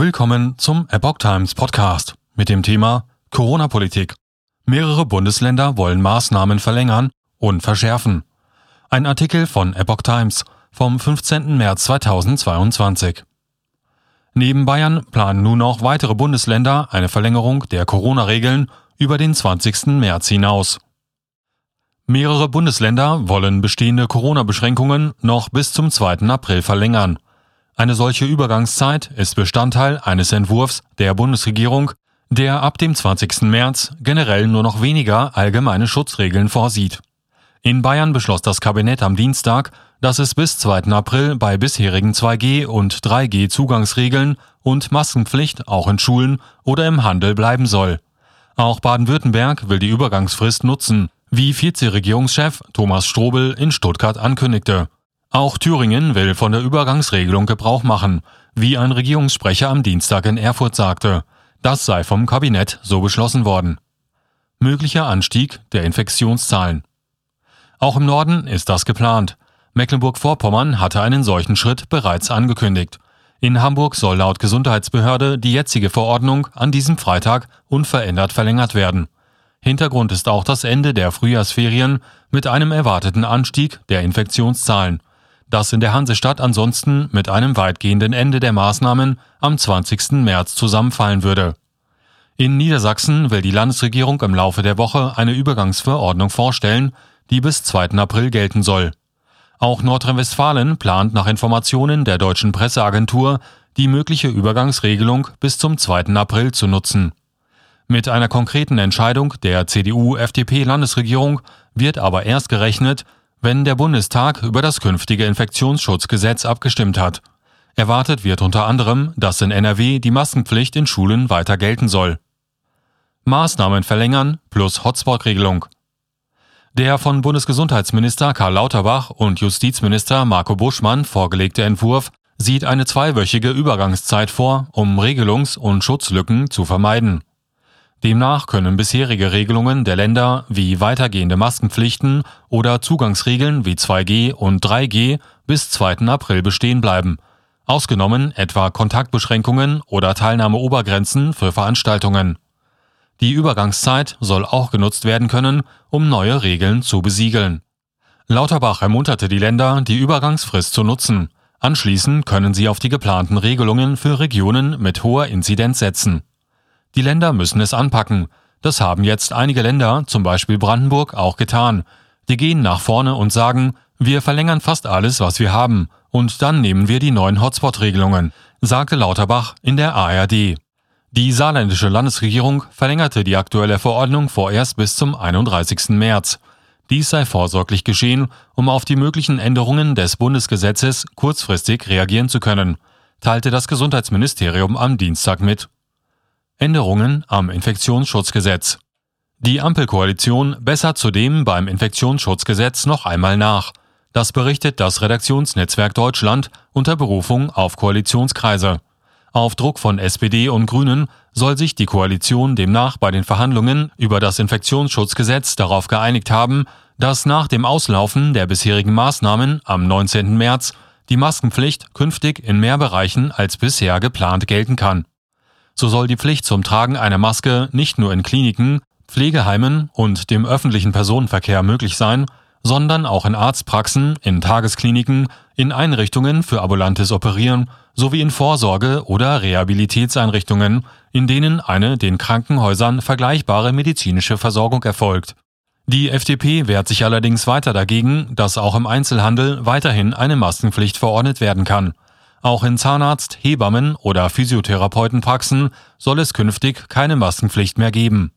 Willkommen zum Epoch Times Podcast mit dem Thema Corona-Politik. Mehrere Bundesländer wollen Maßnahmen verlängern und verschärfen. Ein Artikel von Epoch Times vom 15. März 2022. Neben Bayern planen nun auch weitere Bundesländer eine Verlängerung der Corona-Regeln über den 20. März hinaus. Mehrere Bundesländer wollen bestehende Corona-Beschränkungen noch bis zum 2. April verlängern. Eine solche Übergangszeit ist Bestandteil eines Entwurfs der Bundesregierung, der ab dem 20. März generell nur noch weniger allgemeine Schutzregeln vorsieht. In Bayern beschloss das Kabinett am Dienstag, dass es bis 2. April bei bisherigen 2G und 3G Zugangsregeln und Maskenpflicht auch in Schulen oder im Handel bleiben soll. Auch Baden-Württemberg will die Übergangsfrist nutzen, wie Vizeregierungschef Thomas Strobel in Stuttgart ankündigte. Auch Thüringen will von der Übergangsregelung Gebrauch machen, wie ein Regierungssprecher am Dienstag in Erfurt sagte. Das sei vom Kabinett so beschlossen worden. Möglicher Anstieg der Infektionszahlen. Auch im Norden ist das geplant. Mecklenburg-Vorpommern hatte einen solchen Schritt bereits angekündigt. In Hamburg soll laut Gesundheitsbehörde die jetzige Verordnung an diesem Freitag unverändert verlängert werden. Hintergrund ist auch das Ende der Frühjahrsferien mit einem erwarteten Anstieg der Infektionszahlen das in der Hansestadt ansonsten mit einem weitgehenden Ende der Maßnahmen am 20. März zusammenfallen würde. In Niedersachsen will die Landesregierung im Laufe der Woche eine Übergangsverordnung vorstellen, die bis 2. April gelten soll. Auch Nordrhein-Westfalen plant nach Informationen der deutschen Presseagentur, die mögliche Übergangsregelung bis zum 2. April zu nutzen. Mit einer konkreten Entscheidung der CDU-FDP-Landesregierung wird aber erst gerechnet, wenn der Bundestag über das künftige Infektionsschutzgesetz abgestimmt hat. Erwartet wird unter anderem, dass in NRW die Maskenpflicht in Schulen weiter gelten soll. Maßnahmen verlängern plus Hotspot-Regelung. Der von Bundesgesundheitsminister Karl Lauterbach und Justizminister Marco Buschmann vorgelegte Entwurf sieht eine zweiwöchige Übergangszeit vor, um Regelungs- und Schutzlücken zu vermeiden. Demnach können bisherige Regelungen der Länder wie weitergehende Maskenpflichten oder Zugangsregeln wie 2G und 3G bis 2. April bestehen bleiben, ausgenommen etwa Kontaktbeschränkungen oder Teilnahmeobergrenzen für Veranstaltungen. Die Übergangszeit soll auch genutzt werden können, um neue Regeln zu besiegeln. Lauterbach ermunterte die Länder, die Übergangsfrist zu nutzen. Anschließend können sie auf die geplanten Regelungen für Regionen mit hoher Inzidenz setzen. Die Länder müssen es anpacken. Das haben jetzt einige Länder, zum Beispiel Brandenburg, auch getan. Die gehen nach vorne und sagen, wir verlängern fast alles, was wir haben, und dann nehmen wir die neuen Hotspot-Regelungen, sagte Lauterbach in der ARD. Die saarländische Landesregierung verlängerte die aktuelle Verordnung vorerst bis zum 31. März. Dies sei vorsorglich geschehen, um auf die möglichen Änderungen des Bundesgesetzes kurzfristig reagieren zu können, teilte das Gesundheitsministerium am Dienstag mit. Änderungen am Infektionsschutzgesetz. Die Ampelkoalition bessert zudem beim Infektionsschutzgesetz noch einmal nach. Das berichtet das Redaktionsnetzwerk Deutschland unter Berufung auf Koalitionskreise. Auf Druck von SPD und Grünen soll sich die Koalition demnach bei den Verhandlungen über das Infektionsschutzgesetz darauf geeinigt haben, dass nach dem Auslaufen der bisherigen Maßnahmen am 19. März die Maskenpflicht künftig in mehr Bereichen als bisher geplant gelten kann. So soll die Pflicht zum Tragen einer Maske nicht nur in Kliniken, Pflegeheimen und dem öffentlichen Personenverkehr möglich sein, sondern auch in Arztpraxen, in Tageskliniken, in Einrichtungen für ambulantes Operieren sowie in Vorsorge- oder Rehabilitätseinrichtungen, in denen eine den Krankenhäusern vergleichbare medizinische Versorgung erfolgt. Die FDP wehrt sich allerdings weiter dagegen, dass auch im Einzelhandel weiterhin eine Maskenpflicht verordnet werden kann. Auch in Zahnarzt-, Hebammen- oder Physiotherapeutenpraxen soll es künftig keine Maskenpflicht mehr geben.